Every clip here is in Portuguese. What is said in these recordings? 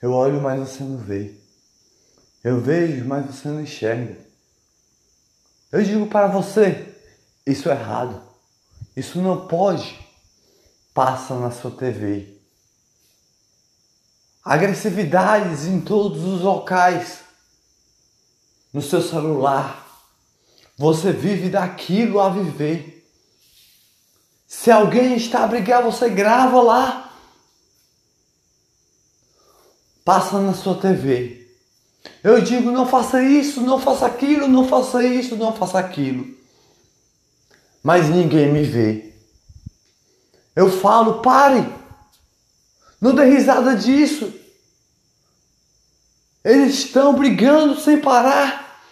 Eu olho, mas você não vê. Eu vejo, mas você não enxerga. Eu digo para você, isso é errado. Isso não pode. Passa na sua TV. Agressividades em todos os locais. No seu celular. Você vive daquilo a viver. Se alguém está a brigar, você grava lá. Passa na sua TV. Eu digo, não faça isso, não faça aquilo, não faça isso, não faça aquilo. Mas ninguém me vê. Eu falo, pare. Não dê risada disso. Eles estão brigando sem parar.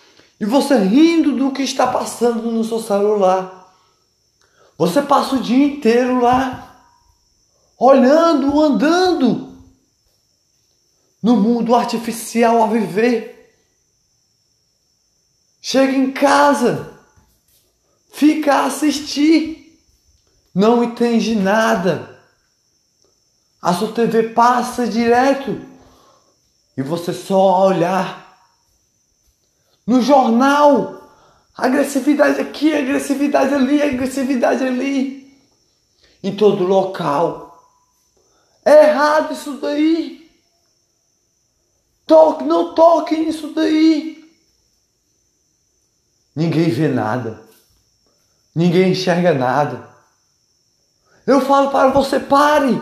E você rindo do que está passando no seu celular. Você passa o dia inteiro lá, olhando, andando no mundo artificial a viver. Chega em casa, fica a assistir, não entende nada. A sua TV passa direto e você só olhar. No jornal, agressividade aqui, agressividade ali, agressividade ali. Em todo local. É errado isso daí. Toque, não toque nisso daí. Ninguém vê nada. Ninguém enxerga nada. Eu falo para você, pare.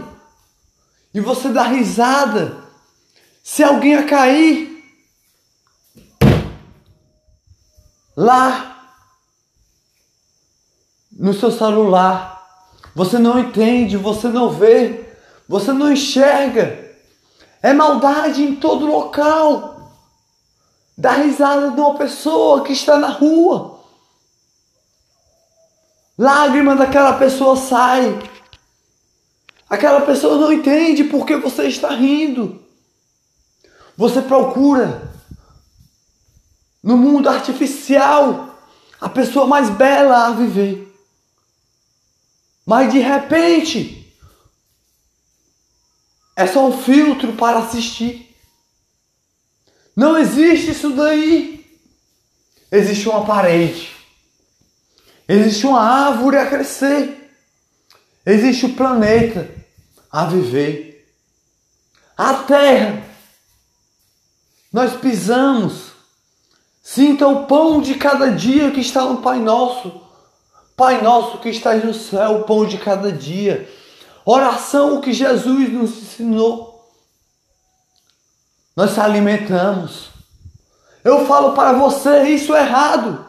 E você dá risada. Se alguém a cair, lá no seu celular, você não entende, você não vê, você não enxerga. É maldade em todo local. Dá risada de uma pessoa que está na rua. Lágrima daquela pessoa sai. Aquela pessoa não entende porque você está rindo. Você procura no mundo artificial a pessoa mais bela a viver. Mas de repente é só um filtro para assistir. Não existe isso daí. Existe uma parede. Existe uma árvore a crescer. Existe o planeta a viver. A terra nós pisamos. Sinta o pão de cada dia que está no Pai Nosso. Pai Nosso que estás no céu, o pão de cada dia. Oração que Jesus nos ensinou. Nós se alimentamos. Eu falo para você, isso é errado.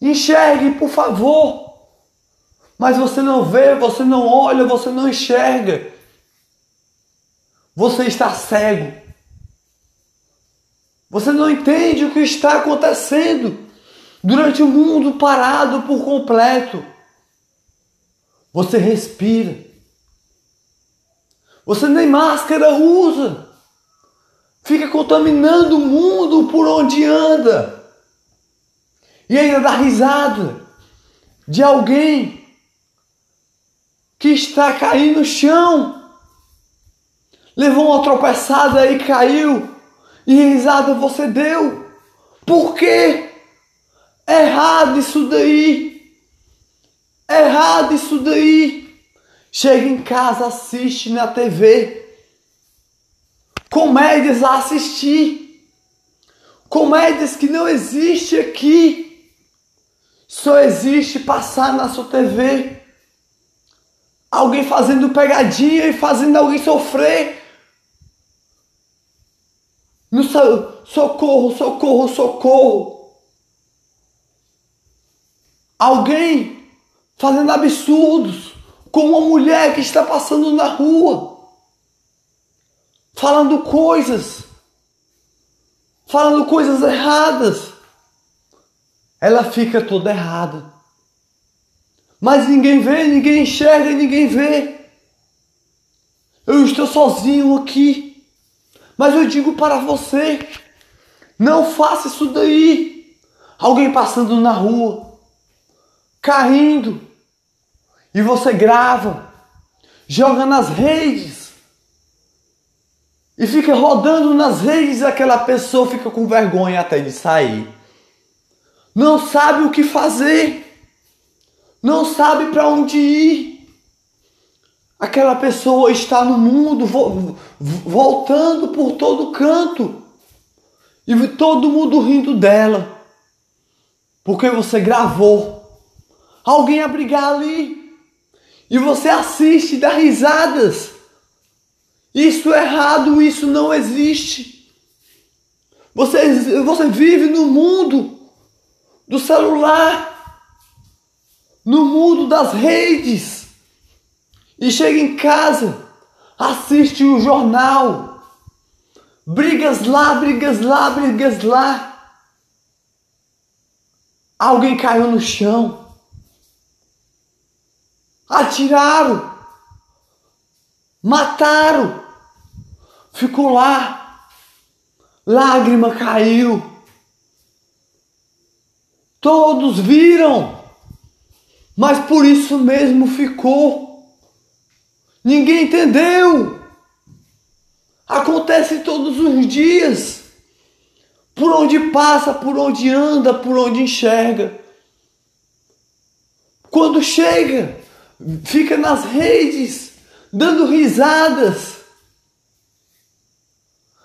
Enxergue, por favor. Mas você não vê, você não olha, você não enxerga. Você está cego. Você não entende o que está acontecendo durante o mundo parado por completo. Você respira. Você nem máscara usa. Fica contaminando o mundo por onde anda. E ainda dá risada de alguém que está caindo no chão. Levou uma tropeçada e caiu. E risada você deu. Por quê? Errado isso daí. Errado isso daí. Chega em casa, assiste na TV. Comédias a assistir. Comédias que não existe aqui. Só existe passar na sua TV. Alguém fazendo pegadinha e fazendo alguém sofrer. No socorro, socorro, socorro. Alguém fazendo absurdos com uma mulher que está passando na rua, falando coisas, falando coisas erradas. Ela fica toda errada. Mas ninguém vê, ninguém enxerga, ninguém vê. Eu estou sozinho aqui. Mas eu digo para você: não faça isso daí. Alguém passando na rua, caindo, e você grava, joga nas redes e fica rodando nas redes, aquela pessoa fica com vergonha até de sair. Não sabe o que fazer. Não sabe para onde ir. Aquela pessoa está no mundo voltando por todo canto. E todo mundo rindo dela. Porque você gravou alguém a brigar ali. E você assiste e dá risadas. Isso é errado, isso não existe. Você, você vive no mundo do celular, no mundo das redes. E chega em casa, assiste o jornal. Brigas lá, brigas lá, brigas lá. Alguém caiu no chão. Atiraram. Mataram. Ficou lá. Lágrima caiu. Todos viram. Mas por isso mesmo ficou. Ninguém entendeu. Acontece todos os dias. Por onde passa, por onde anda, por onde enxerga. Quando chega, fica nas redes, dando risadas.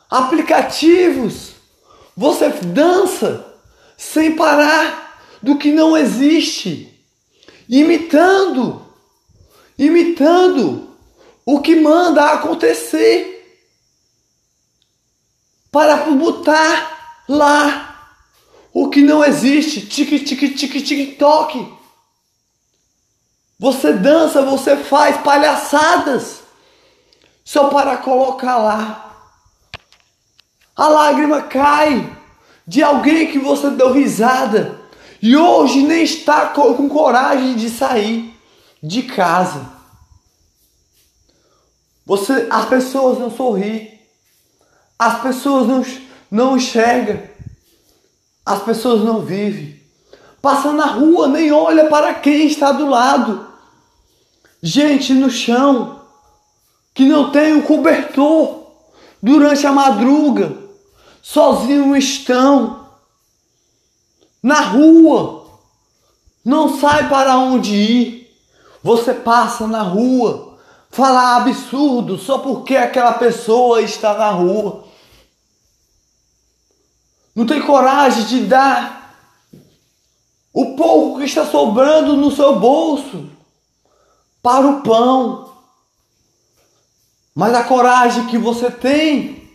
Aplicativos, você dança sem parar do que não existe, imitando, imitando o que manda acontecer para botar lá o que não existe, tique tique tique tique toque. Você dança, você faz palhaçadas só para colocar lá. A lágrima cai de alguém que você deu risada e hoje nem está com coragem de sair de casa. Você, as pessoas não sorri, as pessoas não não enxerga. As pessoas não vivem. Passa na rua, nem olha para quem está do lado. Gente no chão que não tem um cobertor durante a madruga, sozinho estão na rua, não sai para onde ir. Você passa na rua, fala absurdo só porque aquela pessoa está na rua não tem coragem de dar o pouco que está sobrando no seu bolso para o pão. Mas a coragem que você tem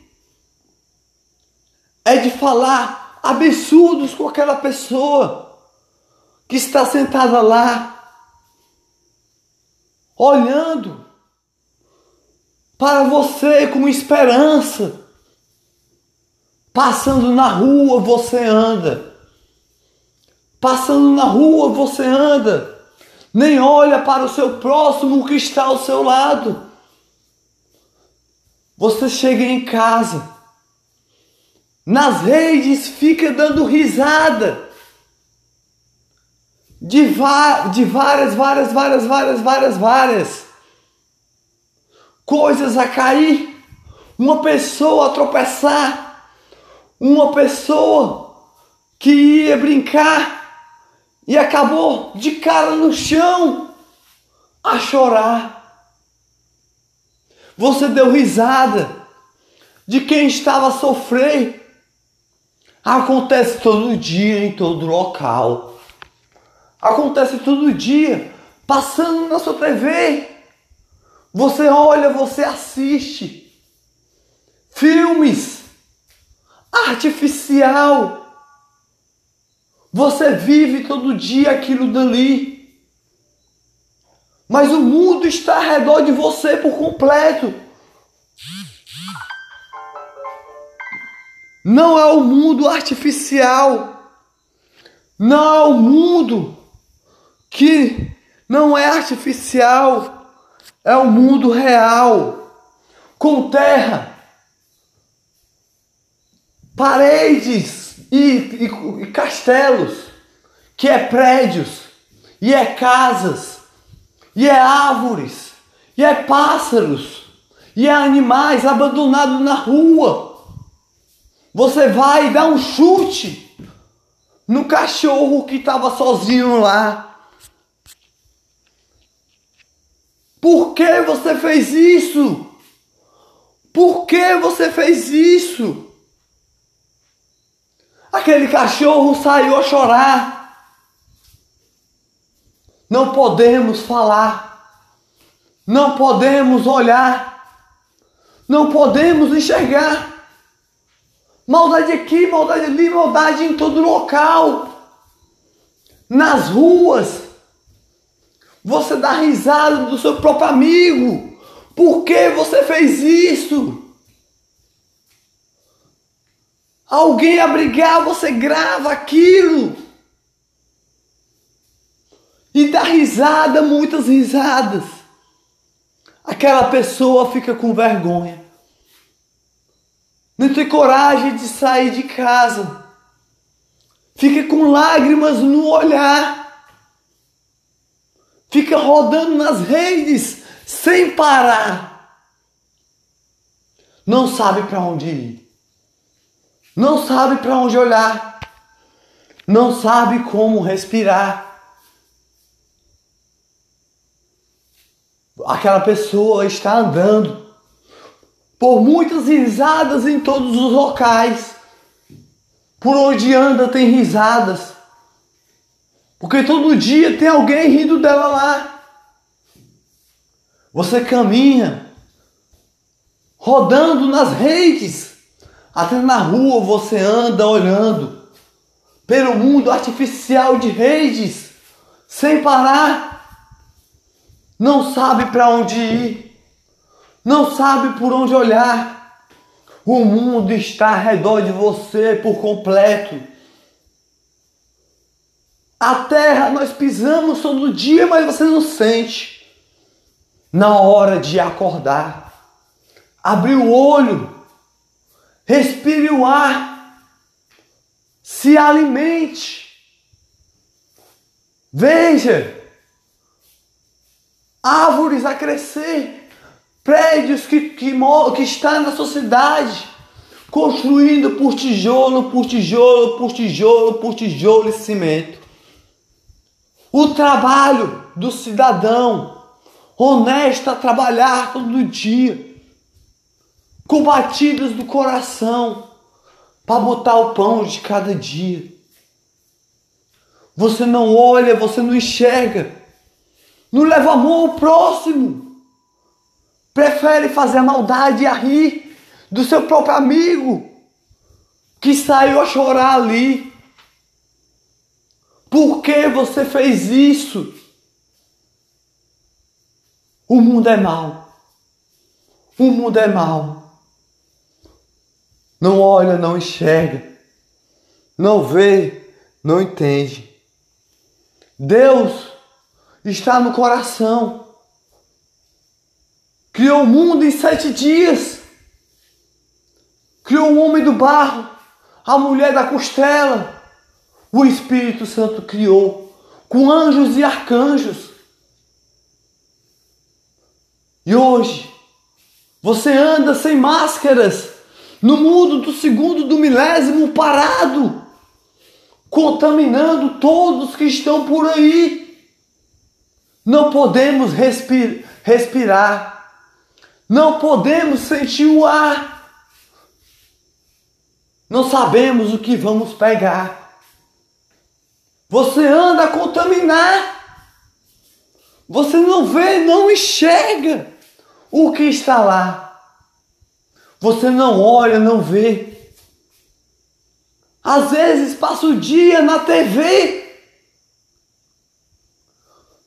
é de falar absurdos com aquela pessoa que está sentada lá, olhando para você com esperança Passando na rua você anda. Passando na rua você anda. Nem olha para o seu próximo que está ao seu lado. Você chega em casa. Nas redes fica dando risada. De, de várias, várias, várias, várias, várias, várias coisas a cair. Uma pessoa a tropeçar uma pessoa que ia brincar e acabou de cara no chão a chorar. Você deu risada de quem estava a sofrer. Acontece todo dia em todo local. Acontece todo dia, passando na sua TV. Você olha, você assiste filmes artificial. Você vive todo dia aquilo dali. Mas o mundo está ao redor de você por completo. Não é o mundo artificial. Não é o mundo que não é artificial. É o mundo real. Com terra, paredes e, e, e castelos, que é prédios, e é casas, e é árvores, e é pássaros, e há animais abandonados na rua. Você vai dar um chute no cachorro que estava sozinho lá. Por que você fez isso? Por que você fez isso? Aquele cachorro saiu a chorar. Não podemos falar. Não podemos olhar. Não podemos enxergar. Maldade aqui, maldade ali, maldade em todo local. Nas ruas. Você dá risada do seu próprio amigo. Por que você fez isso? Alguém a brigar, você grava aquilo. E dá risada, muitas risadas. Aquela pessoa fica com vergonha. Não tem coragem de sair de casa. Fica com lágrimas no olhar. Fica rodando nas redes sem parar. Não sabe para onde ir. Não sabe para onde olhar. Não sabe como respirar. Aquela pessoa está andando por muitas risadas em todos os locais. Por onde anda tem risadas. Porque todo dia tem alguém rindo dela lá. Você caminha rodando nas redes. Até na rua você anda olhando pelo mundo artificial de redes sem parar. Não sabe para onde ir. Não sabe por onde olhar. O mundo está ao redor de você por completo. A terra nós pisamos todo dia, mas você não sente. Na hora de acordar, abrir o olho, respire o ar, se alimente. Veja, árvores a crescer, prédios que, que, que está na sociedade, construindo por tijolo, por tijolo, por tijolo, por tijolo e cimento. O trabalho do cidadão. Honesto a trabalhar todo dia, com batidas do coração, para botar o pão de cada dia. Você não olha, você não enxerga não leva amor ao próximo. Prefere fazer a maldade e a rir do seu próprio amigo que saiu a chorar ali. Por que você fez isso? O mundo é mau. O mundo é mau. Não olha, não enxerga. Não vê, não entende. Deus está no coração. Criou o mundo em sete dias. Criou o homem do barro, a mulher da costela. O Espírito Santo criou com anjos e arcanjos. E hoje, você anda sem máscaras no mundo do segundo do milésimo parado, contaminando todos que estão por aí. Não podemos respir respirar. Não podemos sentir o ar. Não sabemos o que vamos pegar. Você anda a contaminar. Você não vê, não enxerga o que está lá. Você não olha, não vê. Às vezes passa o dia na TV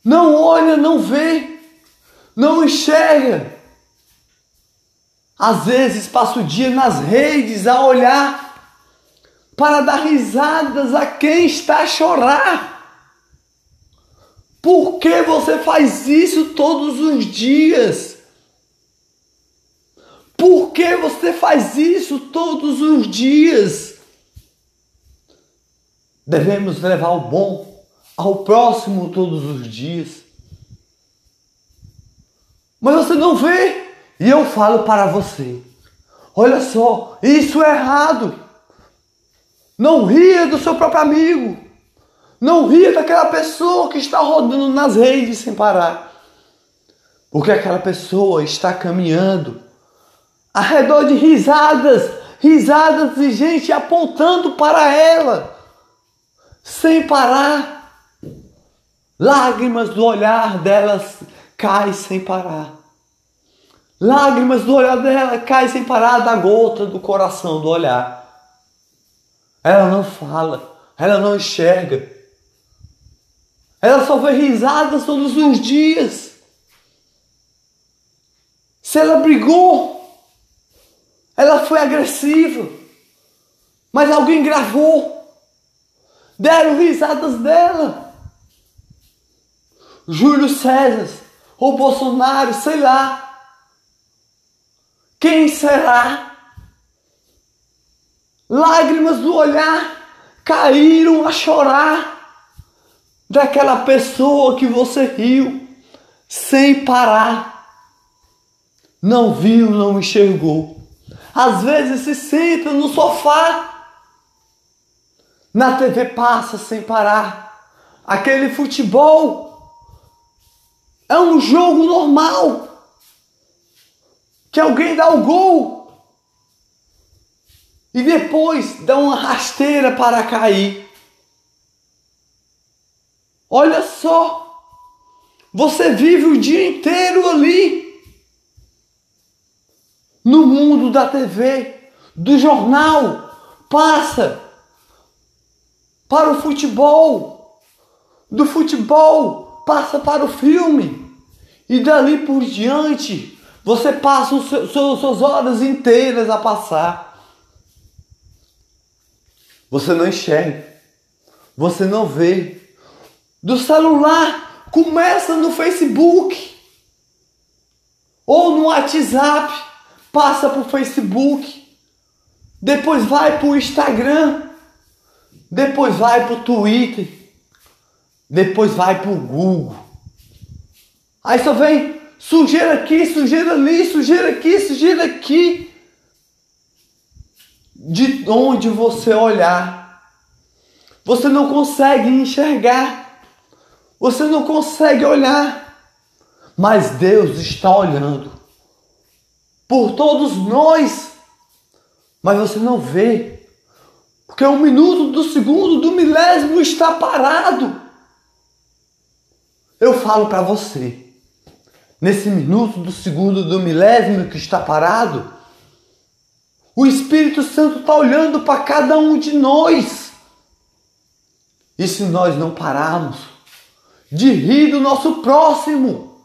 não olha, não vê, não enxerga. Às vezes passa o dia nas redes a olhar para dar risadas a quem está a chorar. Por que você faz isso todos os dias? Por que você faz isso todos os dias? Devemos levar o bom ao próximo todos os dias. Mas você não vê, E eu falo para você: olha só, isso é errado. Não ria do seu próprio amigo. Não ria daquela pessoa que está rodando nas redes sem parar. Porque aquela pessoa está caminhando ao de risadas, risadas de gente apontando para ela, sem parar. Lágrimas do olhar delas caem sem parar. Lágrimas do olhar dela caem sem parar da gota do coração do olhar. Ela não fala, ela não enxerga. Ela só vê risadas todos os dias. Se ela brigou, ela foi agressiva, mas alguém gravou, deram risadas dela. Júlio César ou Bolsonaro, sei lá. Quem será? Lágrimas do olhar caíram a chorar daquela pessoa que você riu sem parar. Não viu, não enxergou. Às vezes se senta no sofá. Na TV passa sem parar. Aquele futebol é um jogo normal. Que alguém dá o gol e depois dá uma rasteira para cair. Olha só, você vive o dia inteiro ali, no mundo da TV, do jornal, passa para o futebol, do futebol passa para o filme, e dali por diante você passa seus, suas horas inteiras a passar. Você não enxerga. Você não vê. Do celular, começa no Facebook. Ou no WhatsApp, passa para o Facebook. Depois vai para o Instagram. Depois vai para o Twitter. Depois vai para o Google. Aí só vem sujeira aqui, sujeira ali, sujeira aqui, sujeira aqui de onde você olhar. Você não consegue enxergar. Você não consegue olhar. Mas Deus está olhando por todos nós. Mas você não vê. Porque um minuto do segundo, do milésimo está parado. Eu falo para você, nesse minuto do segundo, do milésimo que está parado, o Espírito Santo está olhando para cada um de nós. E se nós não pararmos de rir do nosso próximo,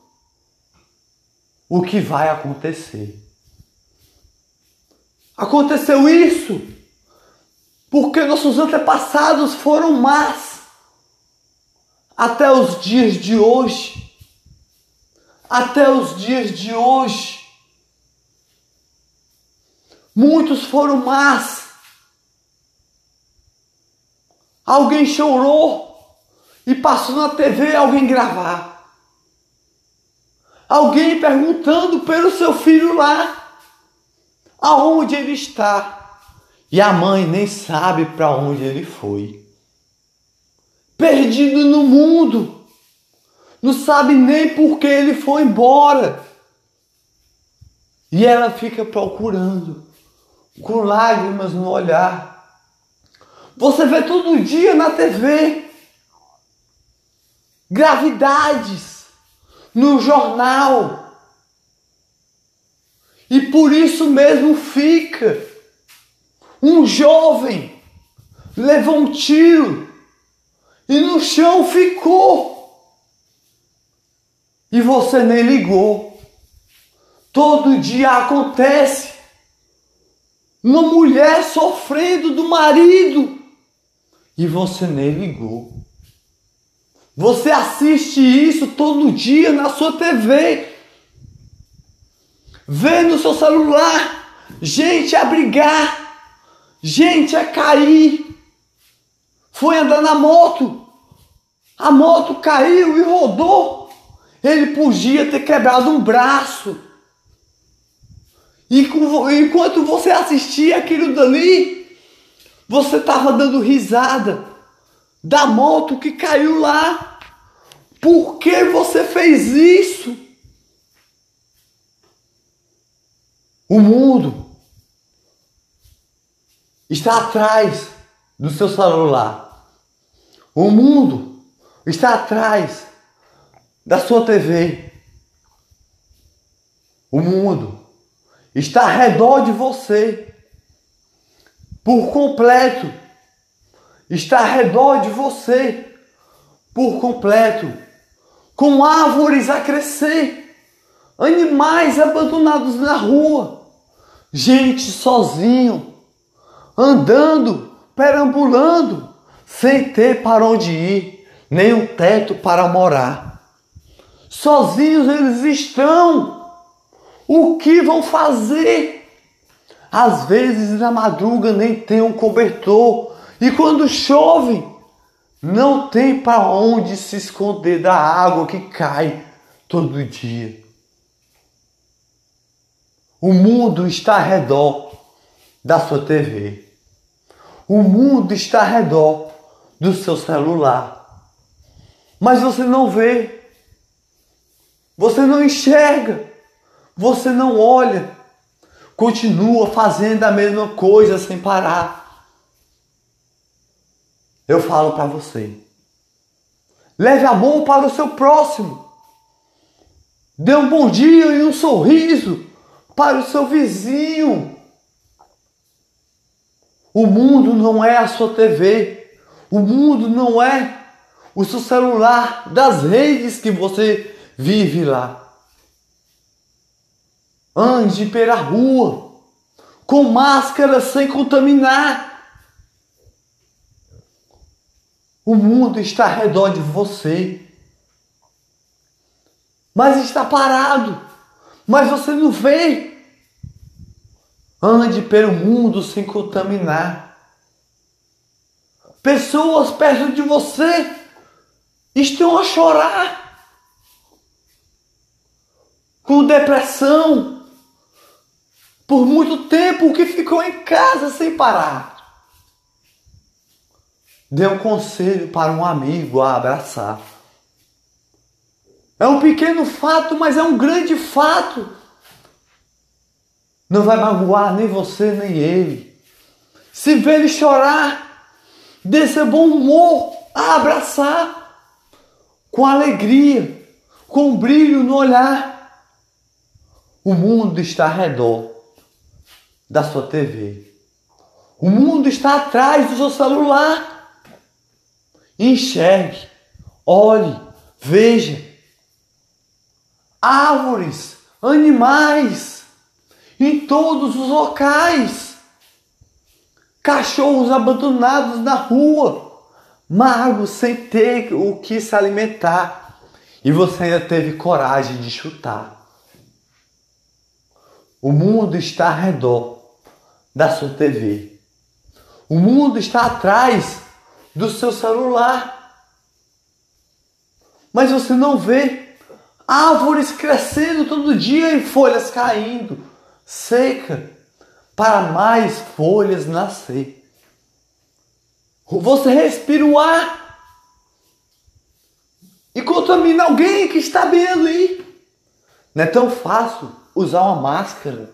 o que vai acontecer? Aconteceu isso porque nossos antepassados foram más até os dias de hoje. Até os dias de hoje Muitos foram más. Alguém chorou e passou na TV alguém gravar. Alguém perguntando pelo seu filho lá, aonde ele está. E a mãe nem sabe para onde ele foi. Perdido no mundo. Não sabe nem por que ele foi embora. E ela fica procurando com lágrimas no olhar. Você vê todo dia na TV gravidades no jornal. E por isso mesmo fica. Um jovem levou um tiro e no chão ficou. E você nem ligou. Todo dia acontece. Uma mulher sofrendo do marido e você nem ligou. Você assiste isso todo dia na sua TV. Vê no seu celular gente a brigar, gente a cair. Foi andar na moto, a moto caiu e rodou. Ele podia ter quebrado um braço. E enquanto você assistia aquilo dali, você estava dando risada da moto que caiu lá. Por que você fez isso? O mundo está atrás do seu celular. O mundo está atrás da sua TV. O mundo está ao redor de você por completo. Está ao redor de você por completo. Com árvores a crescer, animais abandonados na rua, gente sozinho, andando, perambulando, sem ter para onde ir, nem um teto para morar. Sozinhos eles estão o que vão fazer? Às vezes na madruga nem tem um cobertor e quando chove não tem para onde se esconder da água que cai todo dia. O mundo está ao redor da sua TV. O mundo está ao redor do seu celular. Mas você não vê. Você não enxerga. Você não olha, continua fazendo a mesma coisa sem parar. Eu falo para você. Leve amor para o seu próximo. Dê um bom dia e um sorriso para o seu vizinho. O mundo não é a sua TV. O mundo não é o seu celular das redes que você vive lá. Ande pela rua com máscara sem contaminar. O mundo está ao redor de você, mas está parado, mas você não vê. Ande pelo mundo sem contaminar. Pessoas perto de você estão a chorar com depressão, por muito tempo que ficou em casa sem parar. Dê um conselho para um amigo a abraçar. É um pequeno fato, mas é um grande fato. Não vai magoar nem você nem ele. Se vê ele chorar, dê seu bom humor a abraçar, com alegria, com brilho no olhar. O mundo está ao redor da sua TV. O mundo está atrás do seu celular. Enxergue, olhe, veja. Árvores, animais, em todos os locais. Cachorros abandonados na rua, magos sem ter o que se alimentar. E você ainda teve coragem de chutar. O mundo está ao redor da sua TV. O mundo está atrás do seu celular. Mas você não vê árvores crescendo todo dia e folhas caindo, seca, para mais folhas nascer. Você respira o ar e contamina alguém que está bem ali. Não é tão fácil usar uma máscara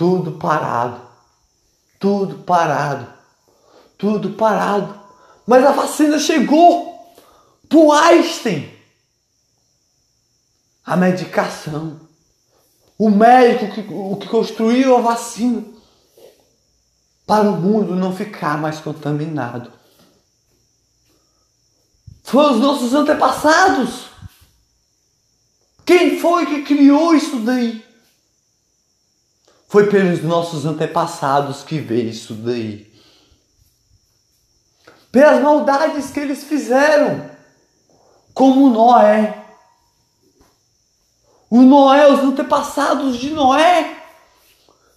Tudo parado. Tudo parado. Tudo parado. Mas a vacina chegou pro Einstein. A medicação. O médico que, o que construiu a vacina. Para o mundo não ficar mais contaminado. Foram os nossos antepassados. Quem foi que criou isso daí? Foi pelos nossos antepassados que veio isso daí. Pelas maldades que eles fizeram, como Noé. O Noé, os antepassados de Noé,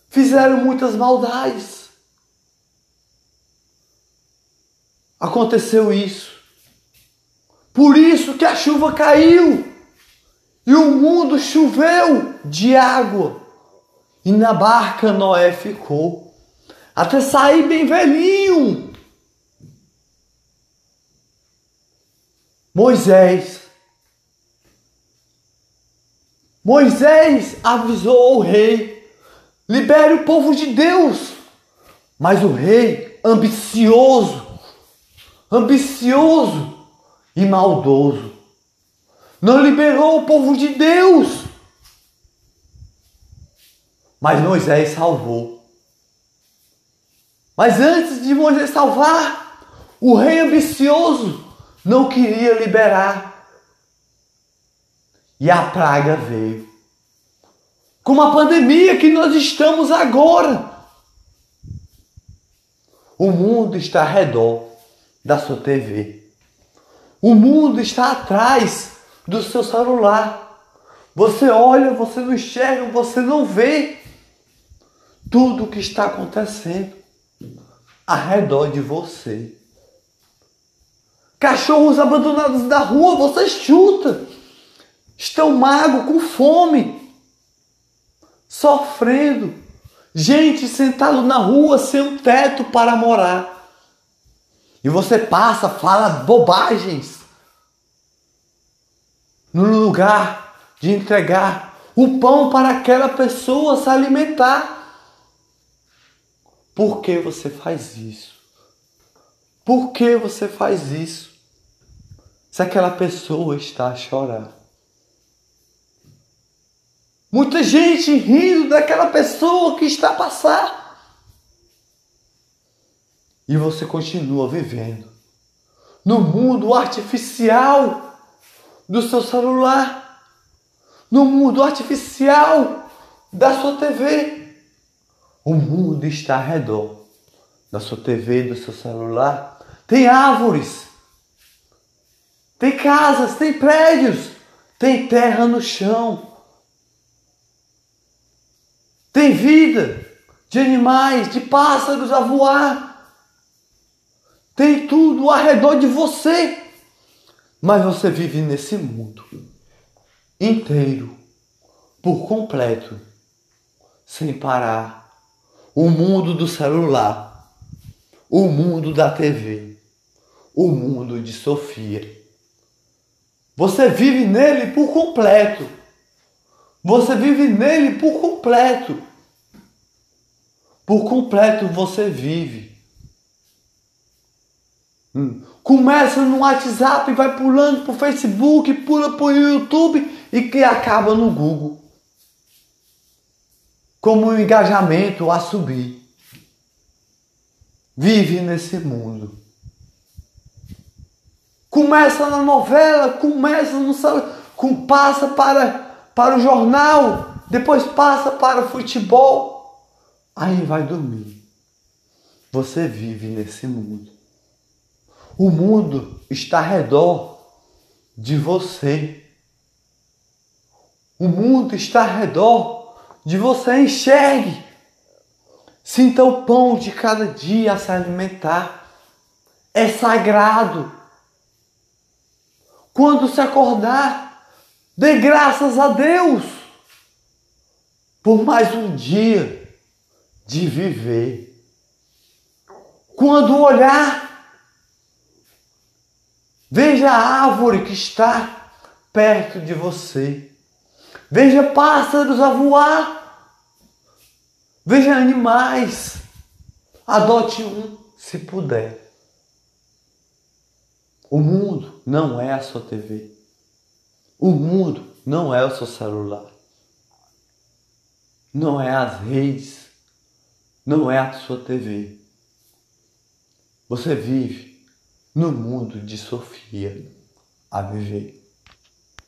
fizeram muitas maldades. Aconteceu isso. Por isso que a chuva caiu E o mundo choveu de água. E na barca Noé ficou. Até sair bem velhinho. Moisés. Moisés avisou o rei: libere o povo de Deus. Mas o rei, ambicioso, ambicioso e maldoso, não liberou o povo de Deus. Mas Moisés salvou. Mas antes de Moisés salvar, o rei ambicioso não queria liberar. E a praga veio. Como a pandemia que nós estamos agora. O mundo está ao redor da sua TV. O mundo está atrás do seu celular. Você olha, você não enxerga, você não vê tudo o que está acontecendo ao redor de você. Cachorros abandonados da rua, você chuta. Estão magos, com fome, sofrendo. Gente sentado na rua sem um teto para morar. E você passa, fala bobagens no lugar de entregar o pão para aquela pessoa se alimentar. Por que você faz isso? Por que você faz isso? Se aquela pessoa está a chorar. Muita gente rindo daquela pessoa que está a passar. E você continua vivendo no mundo artificial do seu celular, no mundo artificial da sua TV. O mundo está ao redor da sua TV, do seu celular. Tem árvores, tem casas, tem prédios, tem terra no chão. Tem vida de animais, de pássaros a voar. Tem tudo ao redor de você. Mas você vive nesse mundo inteiro, por completo, sem parar. O mundo do celular, o mundo da TV, o mundo de Sofia. Você vive nele por completo. Você vive nele por completo. Por completo você vive. Hum. Começa no WhatsApp, vai pulando pro Facebook, pula pro YouTube e que acaba no Google. Como um engajamento a subir. Vive nesse mundo. Começa na novela, começa no com, passa para, para o jornal, depois passa para o futebol, aí vai dormir. Você vive nesse mundo. O mundo está ao redor de você. O mundo está ao redor de você. Enxergue. Sinta o pão de cada dia a se alimentar. É sagrado. Quando se acordar, dê graças a Deus por mais um dia de viver. Quando olhar Veja a árvore que está perto de você. Veja pássaros a voar. Veja animais. Adote um se puder. O mundo não é a sua TV. O mundo não é o seu celular. Não é as redes. Não é a sua TV. Você vive no mundo de Sofia a viver.